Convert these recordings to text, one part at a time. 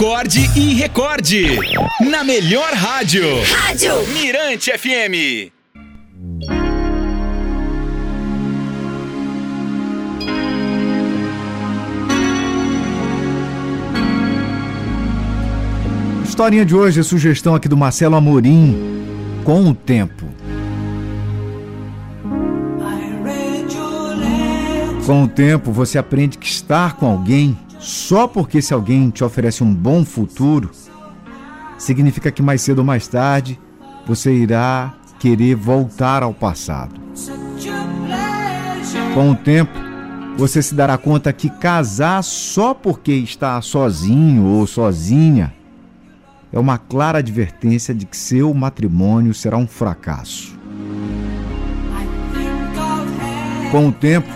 Acorde e recorde. Na melhor rádio. Rádio Mirante FM. Historinha de hoje é sugestão aqui do Marcelo Amorim. Com o tempo. Com o tempo, você aprende que estar com alguém só porque esse alguém te oferece um bom futuro significa que mais cedo ou mais tarde você irá querer voltar ao passado. Com o tempo, você se dará conta que casar só porque está sozinho ou sozinha é uma clara advertência de que seu matrimônio será um fracasso. Com o tempo,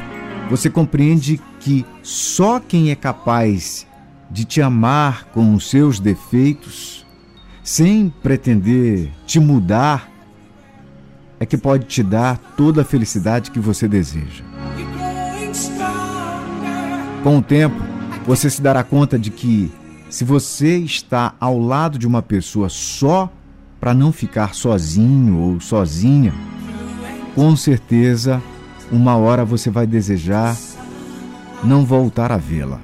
você compreende que só quem é capaz de te amar com os seus defeitos, sem pretender te mudar, é que pode te dar toda a felicidade que você deseja. Com o tempo, você se dará conta de que se você está ao lado de uma pessoa só para não ficar sozinho ou sozinha, com certeza uma hora você vai desejar não voltar a vê-la.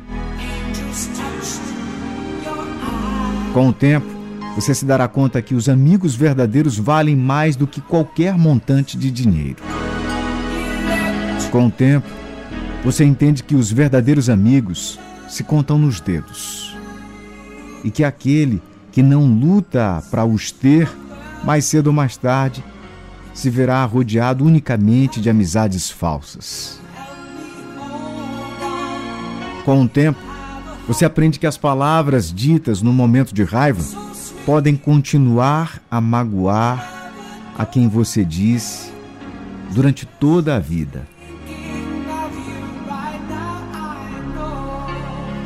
Com o tempo, você se dará conta que os amigos verdadeiros valem mais do que qualquer montante de dinheiro. Com o tempo, você entende que os verdadeiros amigos se contam nos dedos e que aquele que não luta para os ter, mais cedo ou mais tarde, se verá rodeado unicamente de amizades falsas. Com o tempo, você aprende que as palavras ditas no momento de raiva podem continuar a magoar a quem você disse durante toda a vida.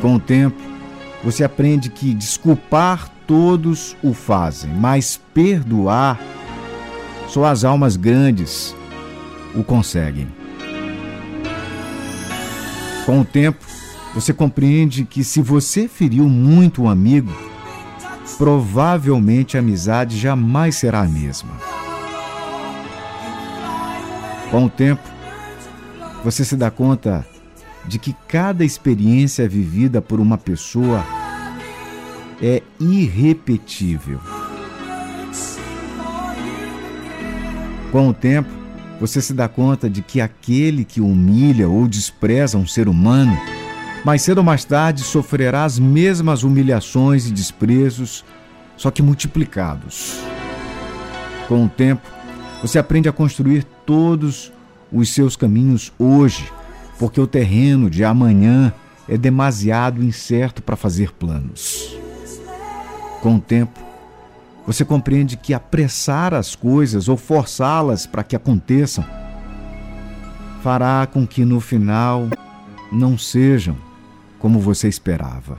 Com o tempo, você aprende que desculpar todos o fazem, mas perdoar só as almas grandes o conseguem. Com o tempo, você compreende que se você feriu muito um amigo, provavelmente a amizade jamais será a mesma. Com o tempo, você se dá conta de que cada experiência vivida por uma pessoa é irrepetível. Com o tempo, você se dá conta de que aquele que humilha ou despreza um ser humano, mais cedo ou mais tarde sofrerá as mesmas humilhações e desprezos, só que multiplicados. Com o tempo, você aprende a construir todos os seus caminhos hoje porque o terreno de amanhã é demasiado incerto para fazer planos. Com o tempo, você compreende que apressar as coisas ou forçá-las para que aconteçam fará com que no final não sejam como você esperava.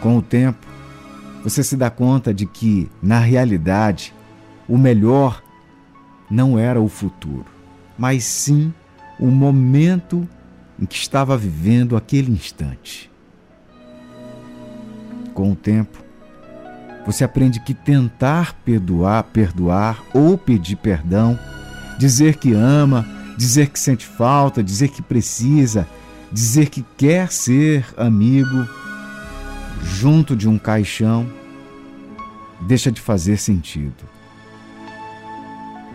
Com o tempo, você se dá conta de que, na realidade, o melhor não era o futuro mas sim o momento em que estava vivendo aquele instante. Com o tempo, você aprende que tentar perdoar, perdoar ou pedir perdão, dizer que ama, dizer que sente falta, dizer que precisa, dizer que quer ser amigo junto de um caixão, deixa de fazer sentido.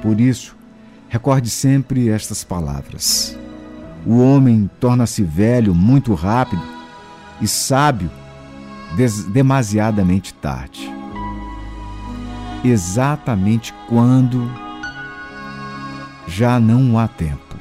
Por isso, Recorde sempre estas palavras: O homem torna-se velho muito rápido e sábio demasiadamente tarde. Exatamente quando já não há tempo.